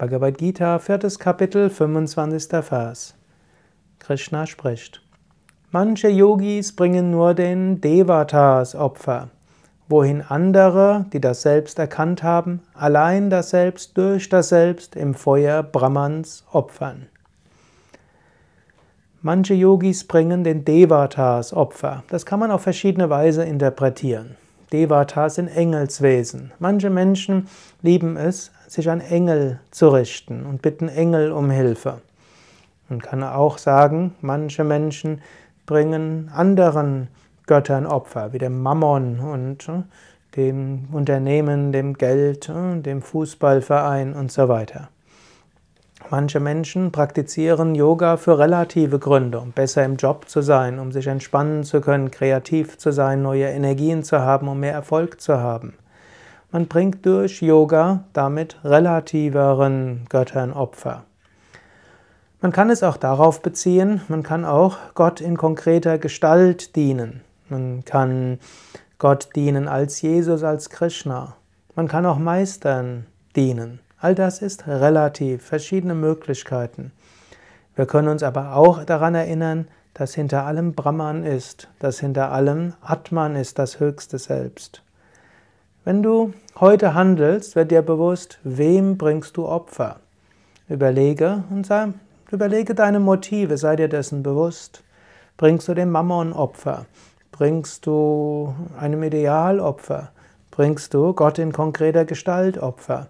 Bhagavad Gita, viertes Kapitel, 25. Vers. Krishna spricht. Manche Yogis bringen nur den Devatas Opfer, wohin andere, die das Selbst erkannt haben, allein das Selbst durch das Selbst im Feuer Brahmans opfern. Manche Yogis bringen den Devatas Opfer. Das kann man auf verschiedene Weise interpretieren. Devatas sind Engelswesen. Manche Menschen lieben es, sich an Engel zu richten und bitten Engel um Hilfe. Man kann auch sagen, manche Menschen bringen anderen Göttern Opfer, wie dem Mammon und äh, dem Unternehmen, dem Geld, äh, dem Fußballverein und so weiter. Manche Menschen praktizieren Yoga für relative Gründe, um besser im Job zu sein, um sich entspannen zu können, kreativ zu sein, neue Energien zu haben, um mehr Erfolg zu haben. Man bringt durch Yoga damit relativeren Göttern Opfer. Man kann es auch darauf beziehen, man kann auch Gott in konkreter Gestalt dienen. Man kann Gott dienen als Jesus, als Krishna. Man kann auch Meistern dienen. All das ist relativ, verschiedene Möglichkeiten. Wir können uns aber auch daran erinnern, dass hinter allem Brahman ist, dass hinter allem Atman ist, das höchste Selbst. Wenn du heute handelst, wird dir bewusst, wem bringst du Opfer. Überlege und sag, überlege deine Motive, sei dir dessen bewusst. Bringst du dem Mammon Opfer? Bringst du einem Ideal Opfer? Bringst du Gott in konkreter Gestalt Opfer?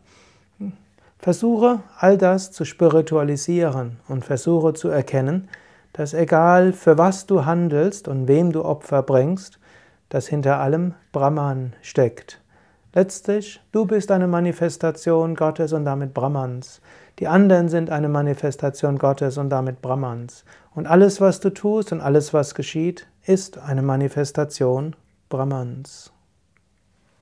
Versuche all das zu spiritualisieren und versuche zu erkennen, dass egal für was du handelst und wem du Opfer bringst, dass hinter allem Brahman steckt. Letztlich, du bist eine Manifestation Gottes und damit Brahmans. Die anderen sind eine Manifestation Gottes und damit Brahmans. Und alles, was du tust und alles, was geschieht, ist eine Manifestation Brahmans.